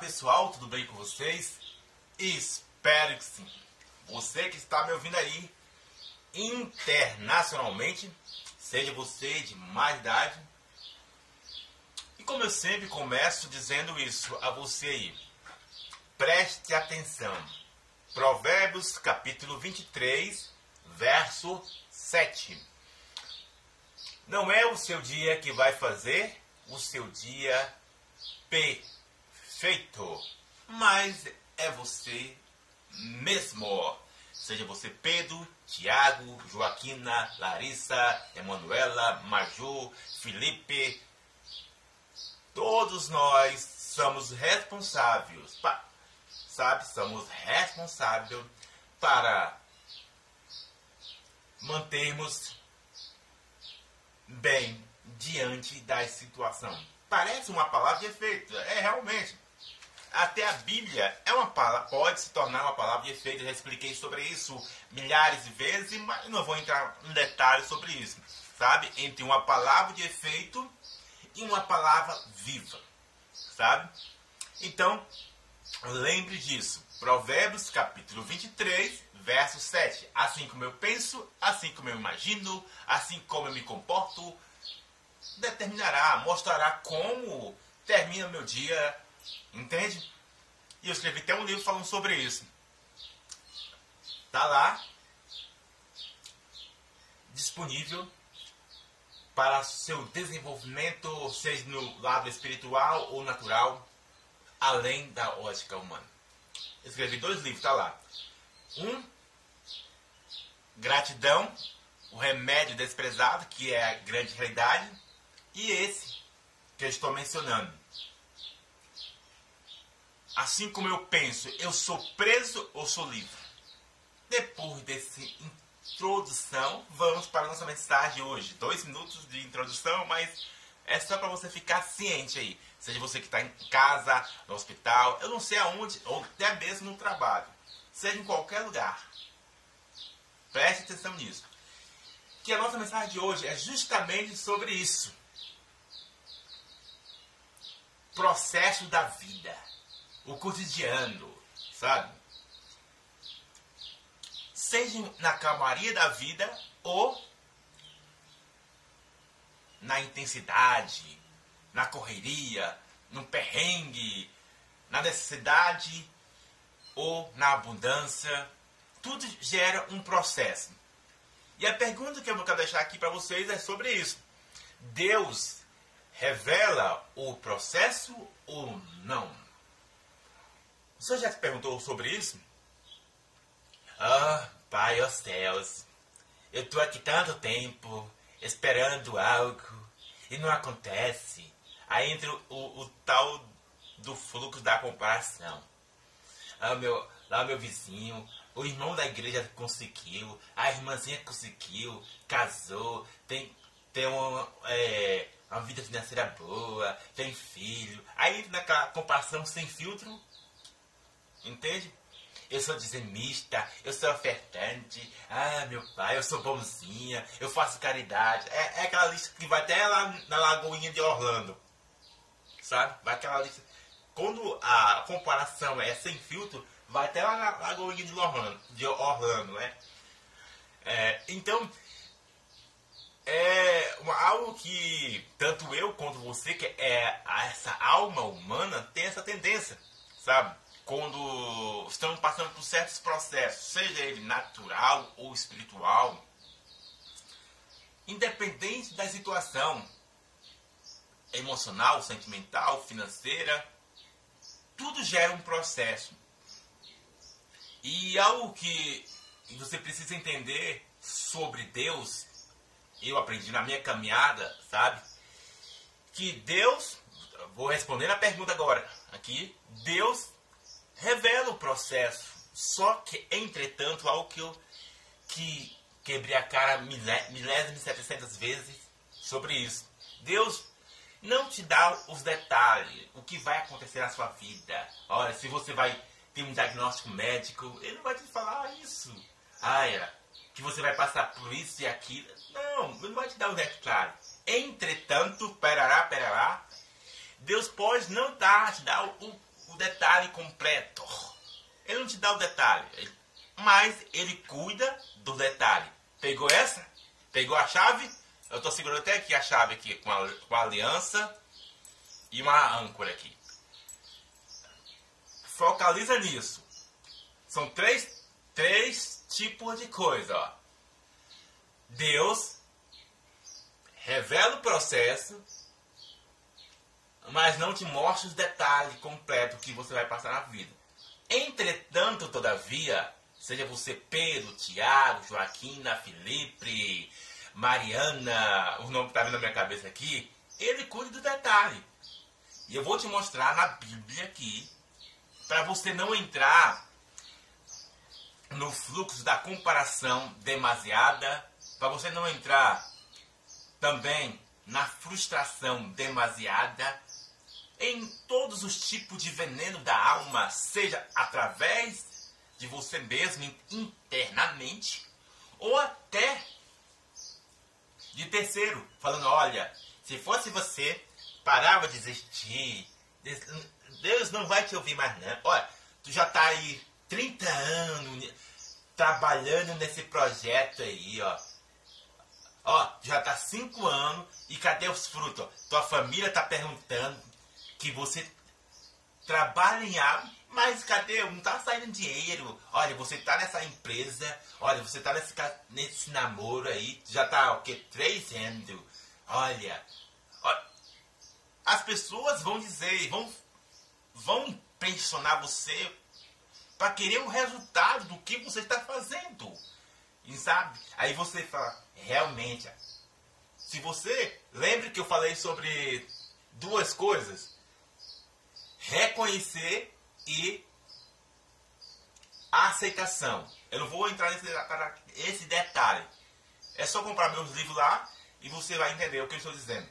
pessoal, tudo bem com vocês? Espero que sim. Você que está me ouvindo aí internacionalmente, seja você de mais idade. E como eu sempre começo dizendo isso a você aí, preste atenção. Provérbios capítulo 23, verso 7. Não é o seu dia que vai fazer o seu dia perfeito, mas é você mesmo. Seja você Pedro, Tiago, Joaquina, Larissa, Emanuela, Maju, Felipe. Todos nós somos responsáveis, sabe? Somos responsáveis para mantermos bem diante da situação. Parece uma palavra de efeito, é realmente. Até a Bíblia é uma palavra, pode se tornar uma palavra de efeito. Eu já expliquei sobre isso milhares de vezes, mas não vou entrar em detalhes sobre isso. Sabe? Entre uma palavra de efeito e uma palavra viva. Sabe? Então, lembre disso. Provérbios capítulo 23, verso 7. Assim como eu penso, assim como eu imagino, assim como eu me comporto, determinará, mostrará como termina meu dia, entende? E eu escrevi até um livro falando sobre isso. Tá lá, disponível para seu desenvolvimento, seja no lado espiritual ou natural, além da ótica humana. escrevi dois livros, tá lá. Um, Gratidão, o remédio desprezado, que é a grande realidade e esse que eu estou mencionando. Assim como eu penso, eu sou preso ou sou livre? Depois dessa introdução, vamos para a nossa mensagem hoje. Dois minutos de introdução, mas é só para você ficar ciente aí. Seja você que está em casa, no hospital, eu não sei aonde, ou até mesmo no trabalho. Seja em qualquer lugar. Preste atenção nisso. Que a nossa mensagem de hoje é justamente sobre isso. processo da vida, o cotidiano, sabe? Seja na calmaria da vida ou na intensidade, na correria, no perrengue, na necessidade ou na abundância, tudo gera um processo. E a pergunta que eu quero deixar aqui para vocês é sobre isso. Deus revela o processo ou não? Você já se perguntou sobre isso? Ah, Pai aos céus, eu estou aqui tanto tempo esperando algo e não acontece. Aí entra o, o tal do fluxo da comparação. Ah, meu, lá meu vizinho, o irmão da igreja conseguiu, a irmãzinha conseguiu, casou, tem, tem uma, é, uma vida financeira boa, tem filho. Aí naquela comparação sem filtro, entende? Eu sou dizimista, eu sou ofertante, ah, meu pai, eu sou bonzinha, eu faço caridade. É, é aquela lista que vai até lá na Lagoinha de Orlando. Sabe? Vai aquela lista. Quando a comparação é sem filtro, vai até lá na Lagoinha de Orlando, de Orlando né? É, então, é algo que tanto eu quanto você, que é essa alma humana, tem essa tendência, sabe? Quando estamos passando por certos processos, seja ele natural ou espiritual, independente da situação emocional, sentimental, financeira, tudo gera um processo. E algo que você precisa entender sobre Deus eu aprendi na minha caminhada, sabe? Que Deus, vou responder a pergunta agora, aqui, Deus revela o processo. Só que, entretanto, algo que eu que quebrei a cara milésimas e setecentas vezes sobre isso. Deus não te dá os detalhes, o que vai acontecer na sua vida. Olha, se você vai ter um diagnóstico médico, ele não vai te falar isso. Olha, que você vai passar por isso e aquilo. Não, não vai te dar o resto claro. Entretanto, perará, perará, Deus pode não dar, te dar o detalhe completo. Ele não te dá o detalhe, mas ele cuida do detalhe. Pegou essa? Pegou a chave? Eu estou segurando até aqui a chave aqui com a, com a aliança e uma âncora aqui. Focaliza nisso. São três, três tipos de coisa. Ó. Deus revela o processo, mas não te mostra os detalhes completos que você vai passar na vida. Entretanto, todavia, seja você Pedro, Tiago, Joaquina, Felipe, Mariana, o nome que está vindo na minha cabeça aqui, ele cuida do detalhe. E eu vou te mostrar na Bíblia aqui, para você não entrar no fluxo da comparação demasiada, para você não entrar também na frustração demasiada, em todos os tipos de veneno da alma, seja através de você mesmo internamente, ou até de terceiro, falando: olha, se fosse você, parava de existir, Deus não vai te ouvir mais, não. Olha, tu já tá aí 30 anos trabalhando nesse projeto aí, ó. Ó, já tá 5 anos e cadê os frutos? Tua família tá perguntando que você trabalha em algo, mas cadê? Não tá saindo dinheiro. Olha, você tá nessa empresa, olha, você tá nesse, nesse namoro aí, já tá o que? Três anos. Olha, olha, as pessoas vão dizer, vão, vão impressionar você para querer o resultado do que você está fazendo. E sabe? Aí você fala, realmente, se você lembre que eu falei sobre duas coisas, reconhecer e aceitação. Eu não vou entrar nesse esse detalhe. É só comprar meus livros lá e você vai entender o que eu estou dizendo.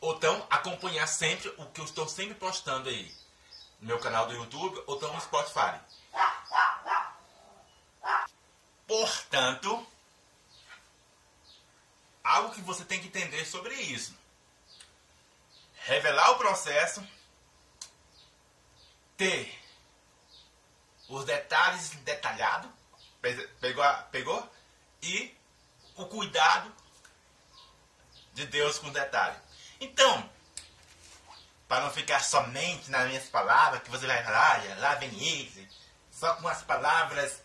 Ou então acompanhar sempre o que eu estou sempre postando aí no meu canal do YouTube ou então no Spotify. Portanto, algo que você tem que entender sobre isso. Revelar o processo, ter os detalhes detalhados, pegou, pegou? E o cuidado de Deus com detalhe. Então, para não ficar somente nas minhas palavras, que você vai falar, ah, lá vem ele, só com as palavras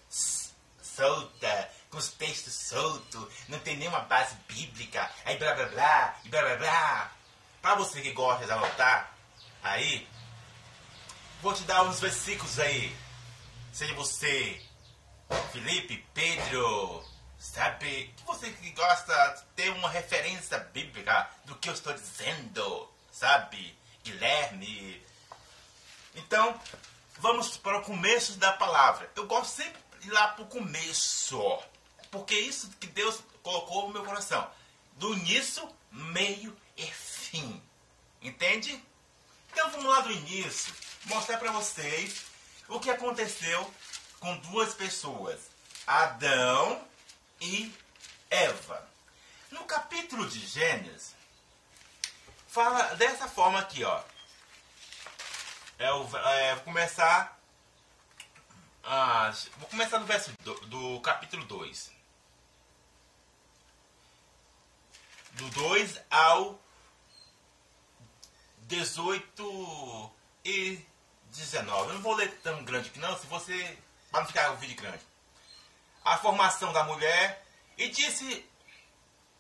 soltas, com os textos soltos, não tem nenhuma base bíblica, aí blá blá blá, blá blá blá. Para você que gosta de anotar, aí, vou te dar uns versículos aí. Seja você, Felipe, Pedro, sabe? Que você que gosta de ter uma referência bíblica do que eu estou dizendo, sabe? Guilherme. Então, vamos para o começo da palavra. Eu gosto sempre de ir lá para o começo, porque é isso que Deus colocou no meu coração. Do início, meio e fim. Entende? Então vamos lá do início, mostrar para vocês o que aconteceu com duas pessoas, Adão e Eva. No capítulo de Gênesis, fala dessa forma aqui, ó. É, é, vou começar. Ah, vou começar no verso do, do capítulo 2. Do 2 ao 18 e 19. Eu não vou ler tão grande aqui não, se você. para não ficar o vídeo grande. A formação da mulher. E disse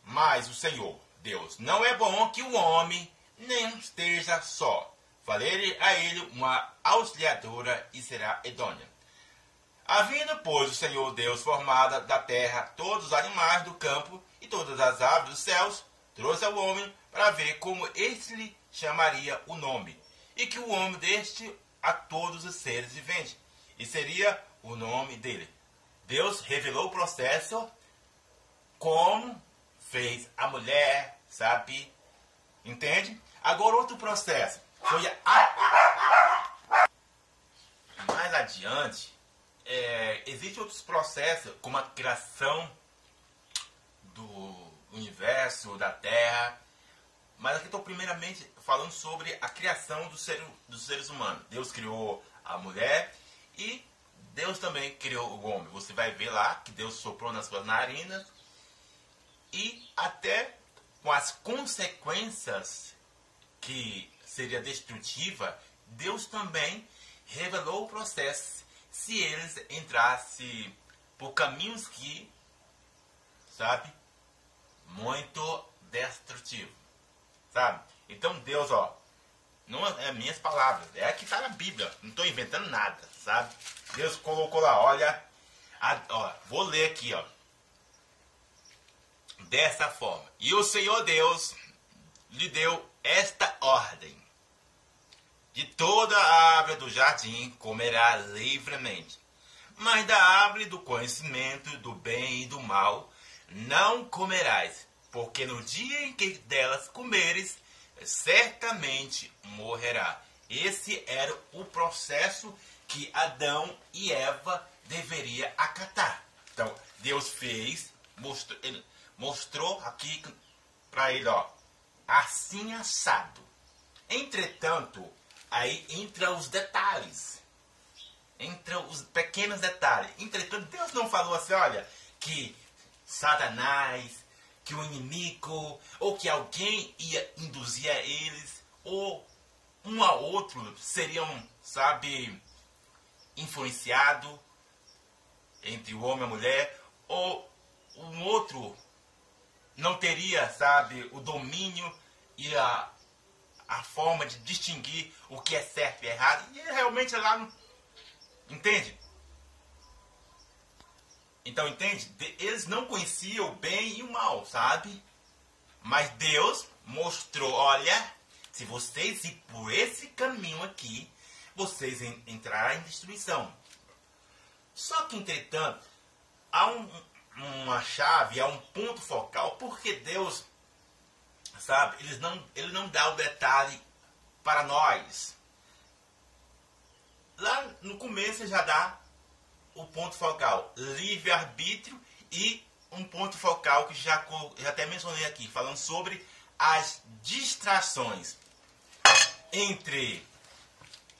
mais o Senhor. Deus. Não é bom que o homem nem esteja só. Falei a ele uma auxiliadora e será idônea. Havendo, pois, o Senhor Deus formada da terra todos os animais do campo e todas as aves dos céus, trouxe ao homem para ver como este lhe chamaria o nome, e que o homem deste a todos os seres viventes, e seria o nome dele. Deus revelou o processo como fez a mulher, sabe? Entende? Agora outro processo. Foi a... Mais adiante, é, existem outros processos, como a criação do universo, da Terra, Mas aqui estou primeiramente falando sobre a criação do ser, dos seres humanos. Deus criou a mulher e Deus também criou o homem. Você vai ver lá que Deus soprou nas suas narinas e até com as consequências que seria destrutiva, Deus também revelou o processo. Se eles entrassem por caminhos que, sabe, muito destrutivo, sabe? Então Deus, ó, não é minhas palavras, é aqui está na Bíblia, não estou inventando nada, sabe? Deus colocou lá, olha, a, ó, vou ler aqui, ó, dessa forma. E o Senhor Deus lhe deu esta ordem: de toda a árvore do jardim comerá livremente, mas da árvore do conhecimento do bem e do mal não comerás, porque no dia em que delas comeres, certamente morrerá. Esse era o processo que Adão e Eva deveria acatar. Então, Deus fez, mostrou, mostrou aqui para ele, ó, assim assado. Entretanto, aí entra os detalhes. Entra os pequenos detalhes. Entretanto, Deus não falou assim, olha, que Satanás, que o inimigo, ou que alguém ia induzir a eles, ou um a outro seriam, sabe, influenciado entre o homem e a mulher, ou um outro não teria, sabe, o domínio e a, a forma de distinguir o que é certo e errado. E realmente lá não. Entende? Então, entende? Eles não conheciam o bem e o mal, sabe? Mas Deus mostrou: olha, se vocês ir por esse caminho aqui, vocês entrarão em destruição. Só que, entretanto, há um, uma chave, há um ponto focal, porque Deus, sabe, ele não, ele não dá o detalhe para nós. Lá no começo já dá o ponto focal, livre-arbítrio e um ponto focal que já, já até mencionei aqui, falando sobre as distrações entre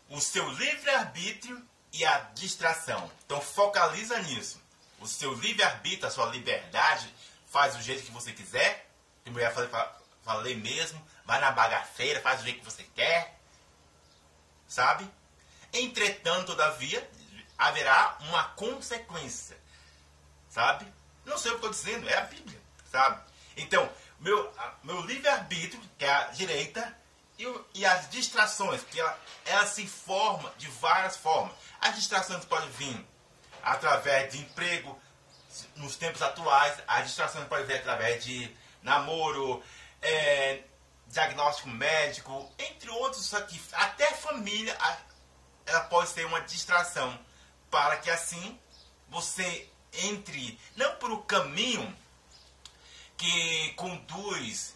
o seu livre-arbítrio e a distração. Então focaliza nisso. O seu livre-arbítrio, a sua liberdade, faz do jeito que você quiser. Como eu já falei, falei mesmo, vai na bagaceira, faz do jeito que você quer. Sabe? Entretanto, todavia, haverá uma consequência. Sabe? Não sei o que estou dizendo, é a Bíblia. Sabe? Então, meu, meu livre-arbítrio, que é a direita, e, e, as distrações, que ela, ela se forma de várias formas. As distrações podem vir através de emprego, nos tempos atuais, as distrações podem vir através de namoro, é, diagnóstico médico, entre outros aqui, até família, ela pode ser uma distração para que assim você entre não por o caminho que conduz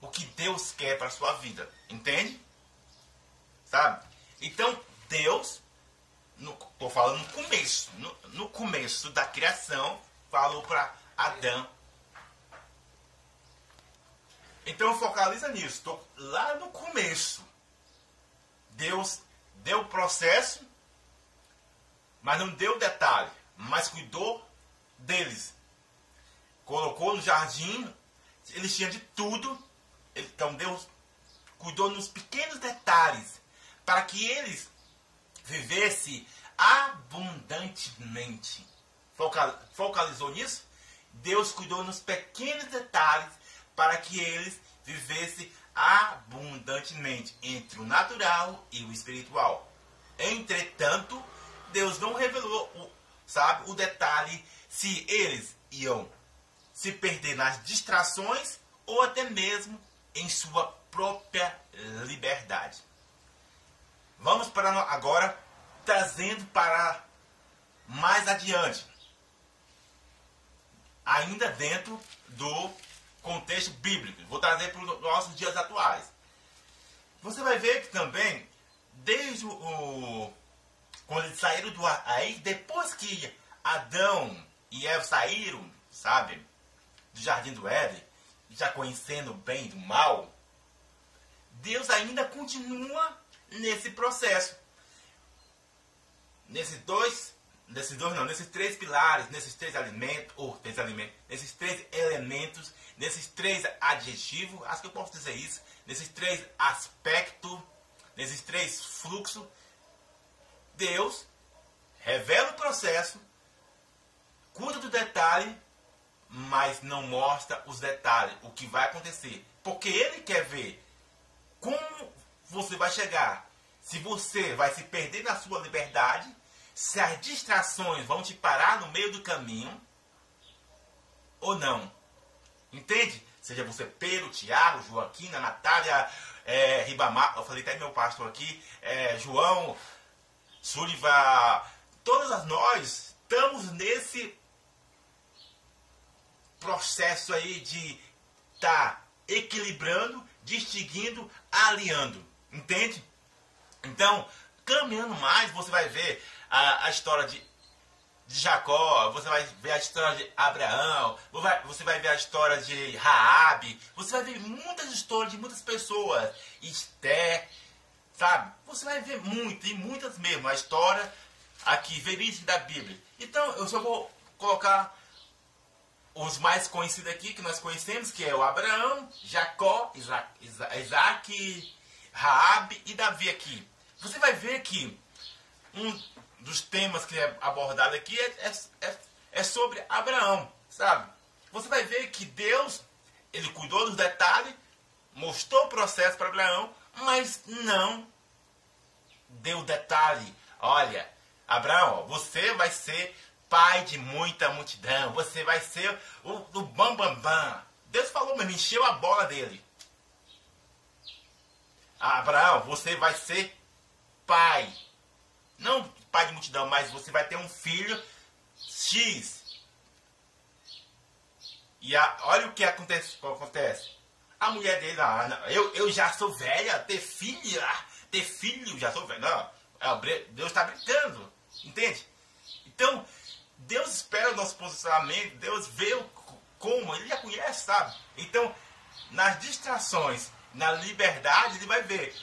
o que Deus quer para a sua vida, entende? Sabe? Então, Deus, estou falando no começo, no, no começo da criação, falou para Adão. Então focaliza nisso. Estou lá no começo. Deus deu o processo mas não deu detalhe, mas cuidou deles. Colocou no jardim, eles tinham de tudo. Então Deus cuidou nos pequenos detalhes para que eles vivessem abundantemente. Focalizou nisso? Deus cuidou nos pequenos detalhes para que eles vivessem abundantemente entre o natural e o espiritual. Entretanto, Deus não revelou, o, sabe, o detalhe se eles iam se perder nas distrações ou até mesmo em sua própria liberdade. Vamos para agora trazendo para mais adiante, ainda dentro do contexto bíblico. Vou trazer para os nossos dias atuais. Você vai ver que também, desde o quando eles saíram do aí depois que Adão e Eva saíram, sabe, do jardim do Éden, já conhecendo o bem e do mal, Deus ainda continua nesse processo. Nesses dois, nesses dois não, nesses três pilares, nesses três alimentos, ou três alimentos, nesses três elementos, nesses três adjetivos, acho que eu posso dizer isso, nesses três aspectos, nesses três fluxos, Deus revela o processo, cuida do detalhe, mas não mostra os detalhes, o que vai acontecer. Porque ele quer ver como você vai chegar. Se você vai se perder na sua liberdade, se as distrações vão te parar no meio do caminho ou não. Entende? Seja você Pedro, Tiago, Joaquina, Natália, é, Ribamar, eu falei até meu pastor aqui, é, João, Sullivan, todas nós estamos nesse processo aí de estar tá equilibrando, distinguindo, aliando. Entende? Então, caminhando mais, você vai ver a, a história de, de Jacó, você vai ver a história de Abraão, você vai ver a história de Raabe, você vai ver muitas histórias de muitas pessoas, Esté, sabe? Você vai ver muito, e muitas mesmo, a história aqui, verídica da Bíblia. Então, eu só vou colocar os mais conhecidos aqui que nós conhecemos, que é o Abraão, Jacó, Isaac, Isaac Raabe e Davi aqui. Você vai ver que um dos temas que é abordado aqui é, é, é, é sobre Abraão, sabe? Você vai ver que Deus, ele cuidou dos detalhes, mostrou o processo para Abraão, mas não deu detalhe. Olha, Abraão, você vai ser pai de muita multidão. Você vai ser o, o bam, bam, bam. Deus falou mesmo, encheu a bola dele. Abraão, você vai ser pai. Não pai de multidão, mas você vai ter um filho X. E a, olha o que acontece, acontece. A mulher dele, ah, eu, eu já sou velha, ter filha, ter filho, já sou velha. Não, Deus está brincando, entende? Então, Deus espera o nosso posicionamento, Deus vê o, como, Ele já conhece, sabe? Então, nas distrações, na liberdade, Ele vai ver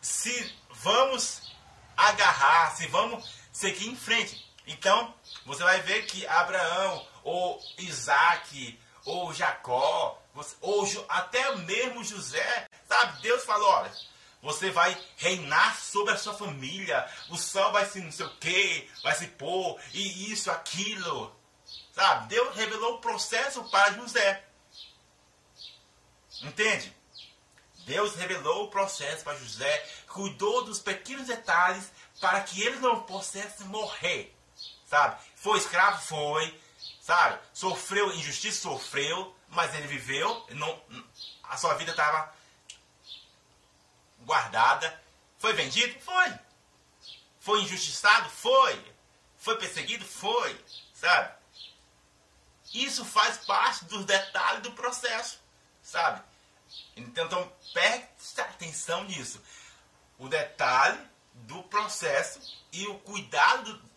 se vamos agarrar, se vamos seguir em frente. Então, você vai ver que Abraão, ou Isaac, ou Jacó, ou até mesmo José, sabe? Deus falou, olha, você vai reinar sobre a sua família. O sol vai se não sei o que, vai se pôr, e isso, aquilo. Sabe? Deus revelou o processo para José. Entende? Deus revelou o processo para José, cuidou dos pequenos detalhes para que ele não pudesse morrer. Sabe? Foi escravo? Foi. Sabe? Sofreu injustiça? Sofreu. Mas ele viveu. Não, a sua vida estava guardada. Foi vendido? Foi. Foi injustiçado? Foi. Foi perseguido? Foi. Sabe? Isso faz parte dos detalhes do processo. Sabe? Então, preste atenção nisso. O detalhe do processo e o cuidado do,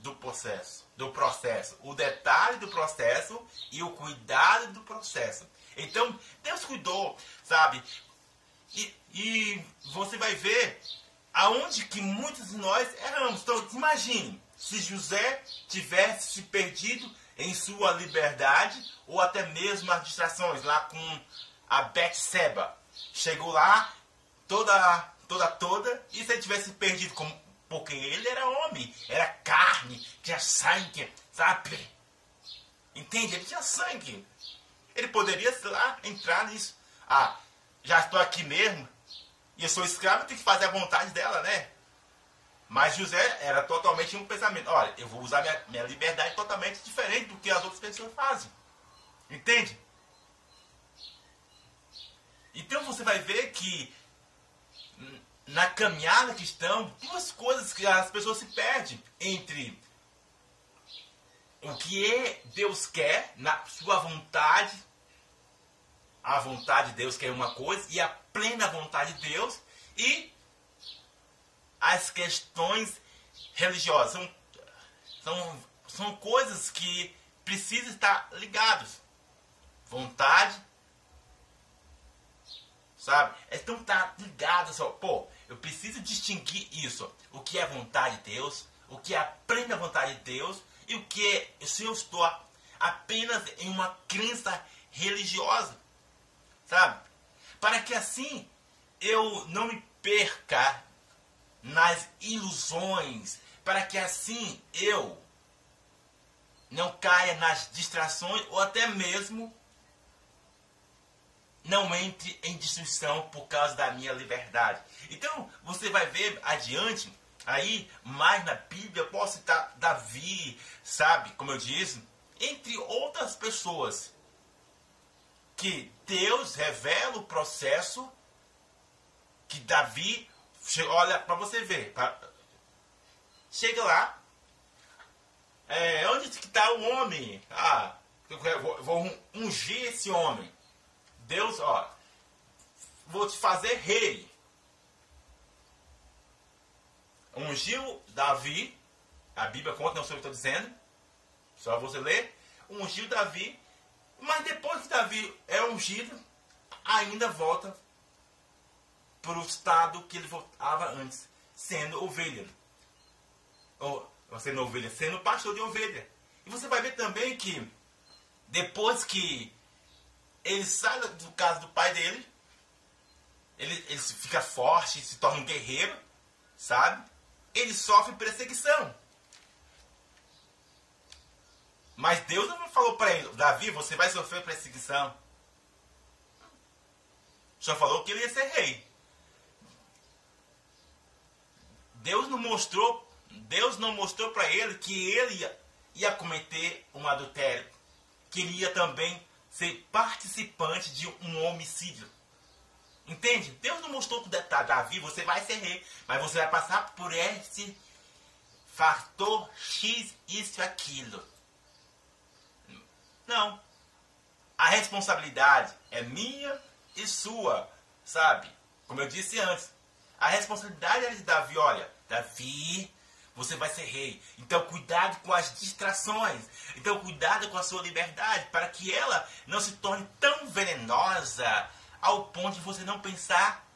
do processo. Do processo. O detalhe do processo e o cuidado do processo. Então, Deus cuidou, sabe? E, e você vai ver aonde que muitos de nós erramos. Então, imagine se José tivesse se perdido em sua liberdade ou até mesmo as distrações lá com a Betseba. Chegou lá toda, toda, toda e se ele tivesse perdido como porque ele era homem, era carne, tinha sangue, sabe? Entende? Ele tinha sangue. Ele poderia lá entrar nisso. Ah, já estou aqui mesmo, e eu sou escravo, tenho que fazer a vontade dela, né? Mas José era totalmente um pensamento. Olha, eu vou usar minha, minha liberdade totalmente diferente do que as outras pessoas fazem. Entende? Então você vai ver que na caminhada que estão, duas coisas que as pessoas se perdem entre o que é Deus quer, na sua vontade, a vontade de Deus que é uma coisa e a plena vontade de Deus e as questões religiosas. São, são, são coisas que precisam estar ligados. Vontade, sabe? Então tá ligado só, pô, eu preciso distinguir isso, o que é vontade de Deus, o que é a plena vontade de Deus e o que é se eu estou apenas em uma crença religiosa, sabe? Para que assim eu não me perca nas ilusões, para que assim eu não caia nas distrações ou até mesmo não entre em destruição por causa da minha liberdade. Então, você vai ver adiante, aí, mais na Bíblia, eu posso citar Davi, sabe, como eu disse, entre outras pessoas, que Deus revela o processo que Davi, olha, para você ver, pra, chega lá, é, onde que está o homem? Ah, eu vou, vou ungir esse homem. Deus, ó, vou te fazer rei. Ungiu Davi, a Bíblia conta, não sei o que estou dizendo, só você ler. Ungiu Davi, mas depois que Davi é ungido, ainda volta para o estado que ele voltava antes, sendo ovelha. Ou, sendo ovelha, sendo pastor de ovelha. E você vai ver também que depois que ele sai do caso do pai dele, ele, ele fica forte, se torna um guerreiro, sabe? Ele sofre perseguição. Mas Deus não falou para ele, Davi, você vai sofrer perseguição. Só falou que ele ia ser rei. Deus não mostrou, Deus não mostrou para ele que ele ia, ia cometer um adultério, que ele ia também ser participante de um homicídio. Entende? Deus não mostrou tudo detalhe. Davi, você vai ser rei, mas você vai passar por esse fator X, isso aquilo. Não. A responsabilidade é minha e sua, sabe? Como eu disse antes. A responsabilidade é de Davi, olha, Davi, você vai ser rei. Então cuidado com as distrações. Então cuidado com a sua liberdade para que ela não se torne tão venenosa ao ponto de você não pensar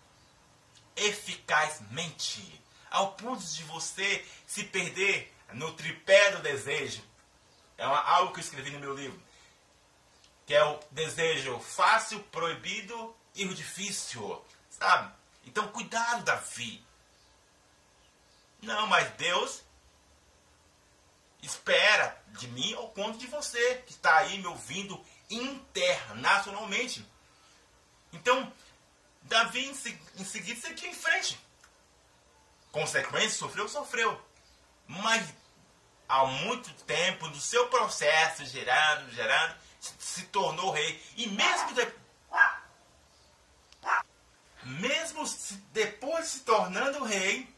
eficazmente, ao ponto de você se perder no tripé do desejo. É uma, algo que eu escrevi no meu livro, que é o desejo fácil, proibido e o difícil, sabe? Então cuidado, Davi. Não, mas Deus espera de mim ao ponto de você que está aí me ouvindo internacionalmente. Então, Davi em, seguida seguiu em frente. Consequência, sofreu, sofreu. Mas há muito tempo, no seu processo, gerando, gerando, se tornou rei. E mesmo, de, mesmo depois de se tornando rei,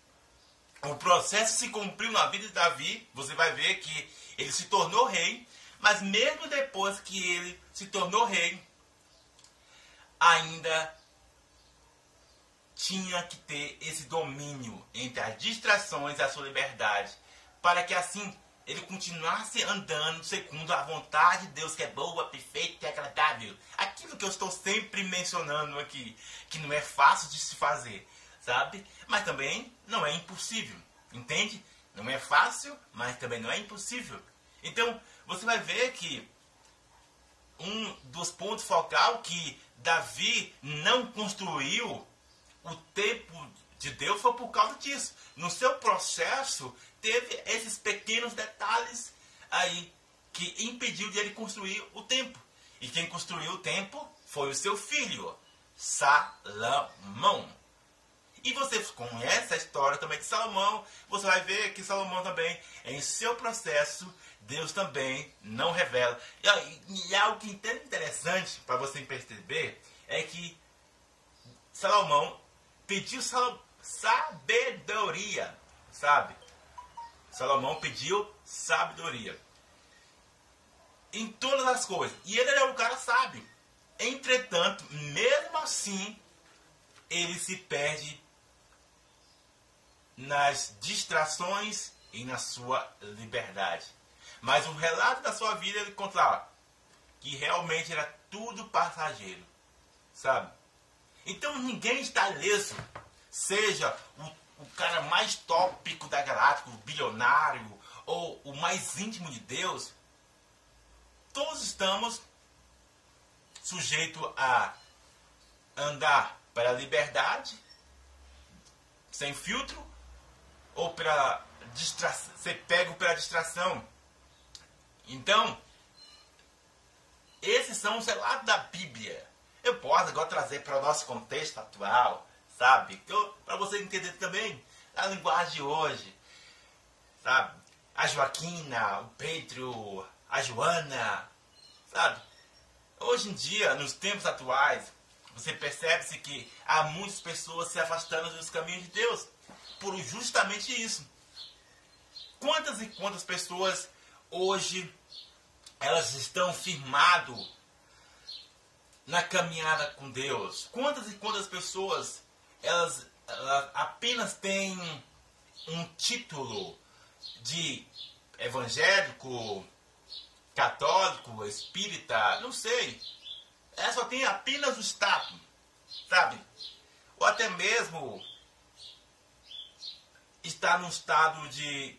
o processo se cumpriu na vida de Davi. Você vai ver que ele se tornou rei, mas mesmo depois que ele se tornou rei, ainda tinha que ter esse domínio entre as distrações e a sua liberdade, para que assim ele continuasse andando segundo a vontade de Deus, que é boa, perfeita e agradável. Aquilo que eu estou sempre mencionando aqui, que não é fácil de se fazer, sabe? Mas também não é impossível, entende? Não é fácil, mas também não é impossível. Então, você vai ver que um dos pontos focal que Davi não construiu o tempo de Deus foi por causa disso. No seu processo, teve esses pequenos detalhes aí que impediu de ele construir o templo. E quem construiu o templo foi o seu filho, Salomão. E você conhece a história também de Salomão, você vai ver que Salomão também, em seu processo, Deus também não revela. E, e algo que é interessante para você perceber é que Salomão pediu sabedoria, sabe? Salomão pediu sabedoria em todas as coisas. E ele era um cara sábio. Entretanto, mesmo assim, ele se perde nas distrações e na sua liberdade. Mas o relato da sua vida ele conta que realmente era tudo passageiro, sabe? Então ninguém está ileso. Seja o, o cara mais tópico da galáctica, o bilionário, ou o mais íntimo de Deus, todos estamos sujeitos a andar para a liberdade, sem filtro, ou para ser pego pela distração. Então, esses são os relatos da Bíblia. Eu posso agora trazer para o nosso contexto atual, sabe? Para você entender também a linguagem de hoje, sabe? A Joaquina, o Pedro, a Joana, sabe? Hoje em dia, nos tempos atuais, você percebe-se que há muitas pessoas se afastando dos caminhos de Deus por justamente isso. Quantas e quantas pessoas hoje elas estão firmado na caminhada com Deus? Quantas e quantas pessoas elas, elas apenas têm um título de evangélico, católico, espírita, não sei. Ela só tem apenas o status, sabe? Ou até mesmo está num estado de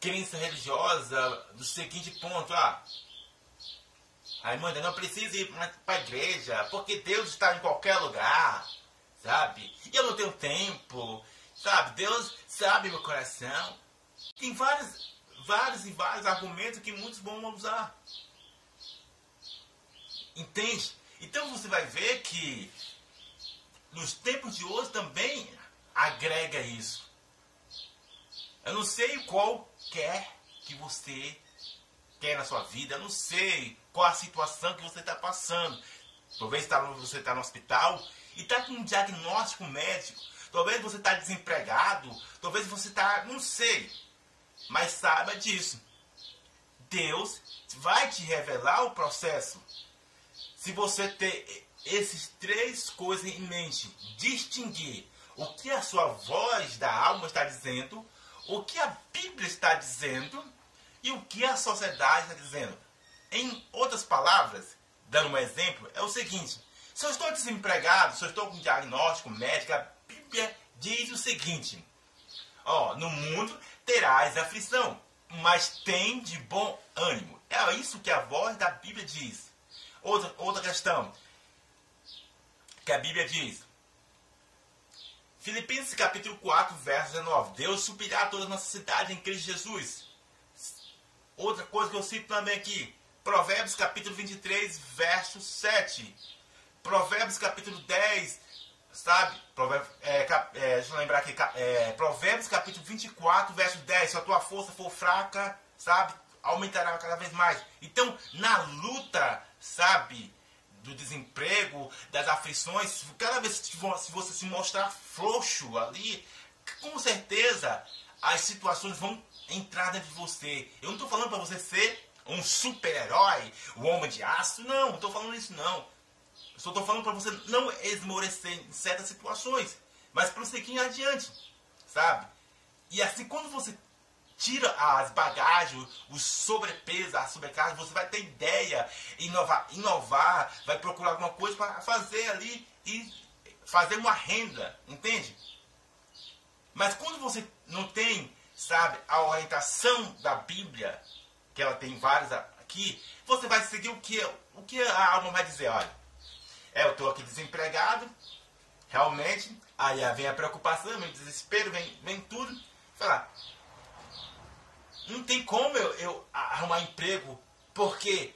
crença religiosa do seguinte ponto, ah, Raimunda, não precisa ir para a igreja, porque Deus está em qualquer lugar, sabe? E eu não tenho tempo, sabe? Deus sabe meu coração. Tem vários, vários e vários argumentos que muitos vão usar. Entende? Então você vai ver que nos tempos de hoje também agrega isso. Eu não sei qual quer que você quer na sua vida, eu não sei qual a situação que você está passando. Talvez tá, você está no hospital e está com um diagnóstico médico. Talvez você está desempregado. Talvez você está. Não sei. Mas saiba disso. Deus vai te revelar o processo. Se você ter esses três coisas em mente, distinguir o que a sua voz da alma está dizendo, o que a Bíblia está dizendo e o que a sociedade está dizendo. Em outras palavras, dando um exemplo, é o seguinte: se eu estou desempregado, se eu estou com diagnóstico médico, a Bíblia diz o seguinte: ó, no mundo terás aflição, mas tem de bom ânimo. É isso que a voz da Bíblia diz. Outra, outra questão que a Bíblia diz: Filipenses capítulo 4, verso 19. Deus suprirá toda a nossa cidade em Cristo Jesus. Outra coisa que eu cito também aqui. Provérbios capítulo 23, verso 7. Provérbios capítulo 10, sabe? Provérbios, é, é, deixa eu lembrar aqui. É, Provérbios capítulo 24, verso 10. Se a tua força for fraca, sabe? Aumentará cada vez mais. Então, na luta, sabe? Do desemprego, das aflições, cada vez que você se mostrar frouxo ali, com certeza as situações vão entrar dentro de você. Eu não estou falando para você ser um super-herói, o homem de aço, não, não estou falando isso não. Eu só estou falando para você não esmorecer em certas situações, mas prosseguir adiante, sabe? E assim, quando você tira as bagagens, os sobrepesos, a sobrecarga, você vai ter ideia, inovar, inovar vai procurar alguma coisa para fazer ali e fazer uma renda, entende? Mas quando você não tem, sabe, a orientação da Bíblia, que ela tem várias aqui, você vai seguir o que, o que a alma vai dizer, olha, é, eu estou aqui desempregado, realmente, aí vem a preocupação, vem o desespero, vem, vem tudo, falar, não tem como eu, eu arrumar emprego, porque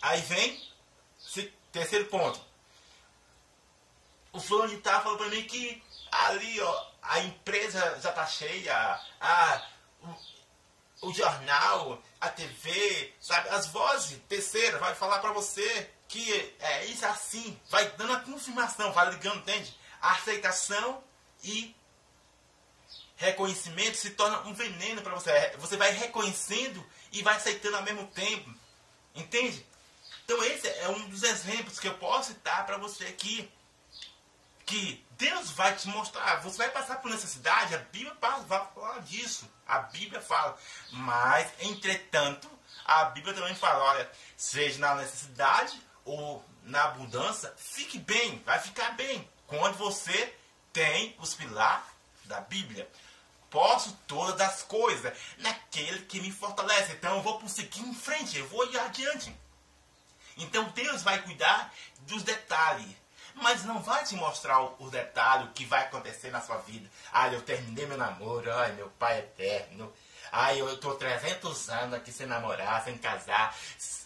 aí vem, se, terceiro ponto. O fulano de tal falou para mim que ali ó, a empresa já tá cheia, a, o, o jornal, a TV, sabe, as vozes, terceira, vai falar para você que é isso é assim, vai dando a confirmação, vai ligando, entende? A aceitação e reconhecimento se torna um veneno para você. Você vai reconhecendo e vai aceitando ao mesmo tempo. Entende? Então esse é um dos exemplos que eu posso citar para você aqui. Que Deus vai te mostrar. Você vai passar por necessidade. A Bíblia vai falar disso. A Bíblia fala. Mas, entretanto, a Bíblia também fala, olha, seja na necessidade ou na abundância, fique bem, vai ficar bem. Quando você tem os pilares da Bíblia. Posso todas as coisas naquele que me fortalece. Então eu vou prosseguir em frente, eu vou ir adiante. Então Deus vai cuidar dos detalhes. Mas não vai te mostrar o, detalhe, o que vai acontecer na sua vida. Ah, eu terminei meu namoro, ai, meu pai é eterno. Ai, eu estou 300 anos aqui sem namorar, sem casar,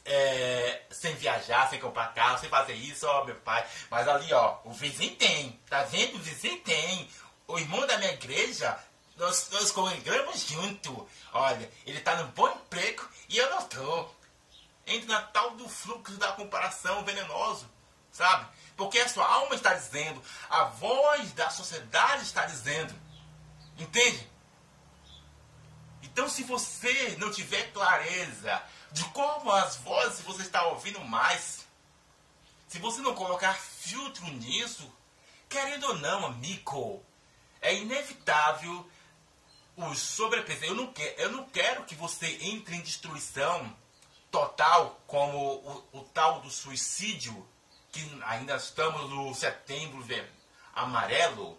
é, sem viajar, sem comprar carro, sem fazer isso, ó, meu pai. Mas ali, ó, o vizinho tem, tá vendo? O vizinho tem. O irmão da minha igreja, nós, nós congregamos junto. Olha, ele tá no bom emprego e eu não tô. Entra na tal do fluxo da comparação venenoso, sabe? Porque a sua alma está dizendo, a voz da sociedade está dizendo. Entende? Então, se você não tiver clareza de como as vozes você está ouvindo mais, se você não colocar filtro nisso, querendo ou não, amigo, é inevitável os sobrepesos. Eu não, quero, eu não quero que você entre em destruição total, como o, o tal do suicídio, que ainda estamos no setembro amarelo,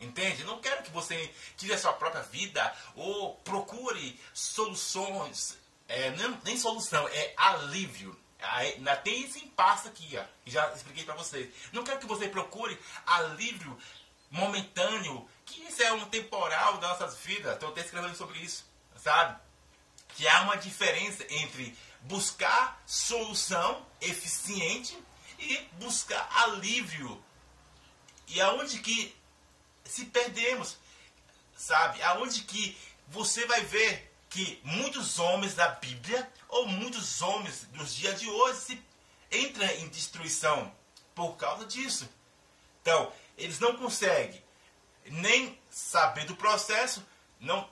Entende? Não quero que você tire a sua própria vida ou procure soluções. É, nem, nem solução, é alívio. Ainda tem esse impasse aqui, ó, que já expliquei para vocês. Não quero que você procure alívio momentâneo, que isso é um temporal das nossas vidas. Estou até escrevendo sobre isso, sabe? Que há uma diferença entre buscar solução eficiente e buscar alívio. E aonde que se perdemos, sabe? Aonde que você vai ver que muitos homens da Bíblia ou muitos homens dos dias de hoje se entram em destruição por causa disso. Então, eles não conseguem nem saber do processo, não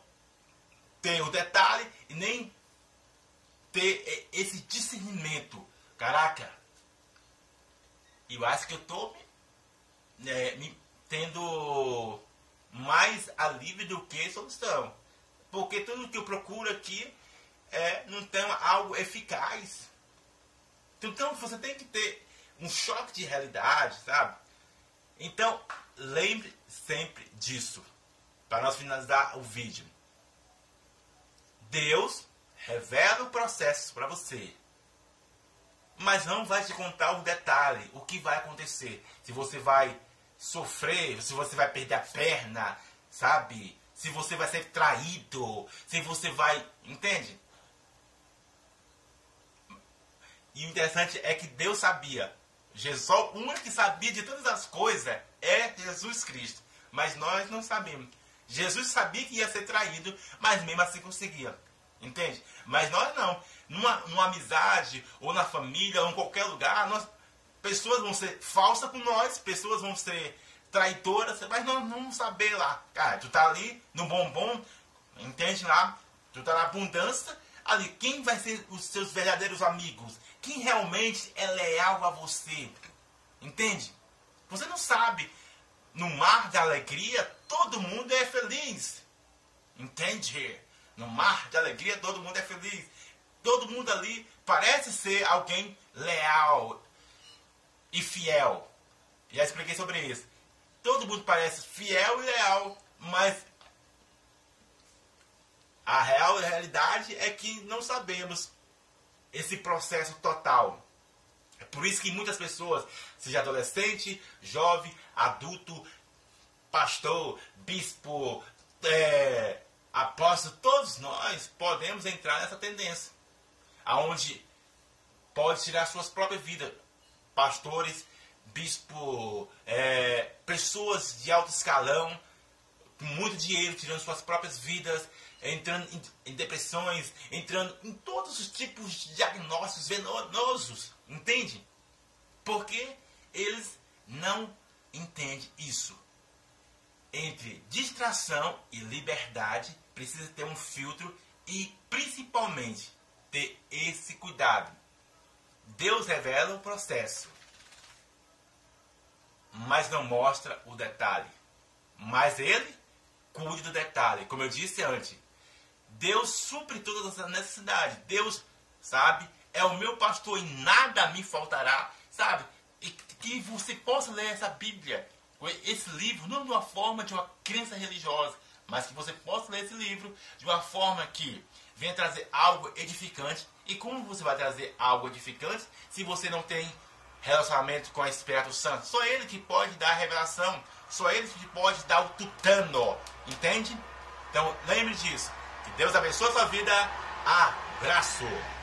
ter o detalhe e nem ter esse discernimento. Caraca, eu acho que eu estou é, me tendo mais alívio do que solução. Porque tudo que eu procuro aqui é, não tem algo eficaz. Então você tem que ter um choque de realidade, sabe? Então, lembre sempre disso. Para nós finalizar o vídeo. Deus revela o processo para você. Mas não vai te contar o detalhe, o que vai acontecer. Se você vai sofrer, se você vai perder a perna, sabe? Se você vai ser traído, se você vai. Entende? E o interessante é que Deus sabia. Jesus, o único que sabia de todas as coisas é Jesus Cristo. Mas nós não sabemos. Jesus sabia que ia ser traído, mas mesmo assim conseguia. Entende? Mas nós não. Numa, numa amizade, ou na família, ou em qualquer lugar, nós Pessoas vão ser falsas com nós, pessoas vão ser traitoras, mas nós não vamos saber lá. Cara, tu tá ali no bombom, entende lá? Tu tá na abundância, ali, quem vai ser os seus verdadeiros amigos? Quem realmente é leal a você? Entende? Você não sabe. No mar da alegria, todo mundo é feliz. Entende? No mar de alegria, todo mundo é feliz. Todo mundo ali parece ser alguém leal, e fiel. Já expliquei sobre isso. Todo mundo parece fiel e leal, mas a real realidade é que não sabemos esse processo total. É por isso que muitas pessoas, seja adolescente, jovem, adulto, pastor, bispo, é, apóstolo, todos nós podemos entrar nessa tendência. Aonde pode tirar suas próprias vidas pastores, bispo, é, pessoas de alto escalão, com muito dinheiro, tirando suas próprias vidas, entrando em, depressões, entrando em todos os tipos de diagnósticos venenosos, entende? Porque eles não entendem isso. Entre distração e liberdade, precisa ter um filtro e, principalmente, ter esse cuidado Deus revela o processo, mas não mostra o detalhe. Mas ele cuida do detalhe. Como eu disse antes, Deus supre todas as necessidades. Deus, sabe, é o meu pastor e nada me faltará. Sabe, e que você possa ler essa Bíblia, esse livro, não de uma forma de uma crença religiosa, mas que você possa ler esse livro de uma forma que venha trazer algo edificante. E como você vai trazer algo edificante se você não tem relacionamento com o Espírito Santo? Só ele que pode dar a revelação, só ele que pode dar o tutano, entende? Então lembre disso. Que Deus abençoe a sua vida. Abraço!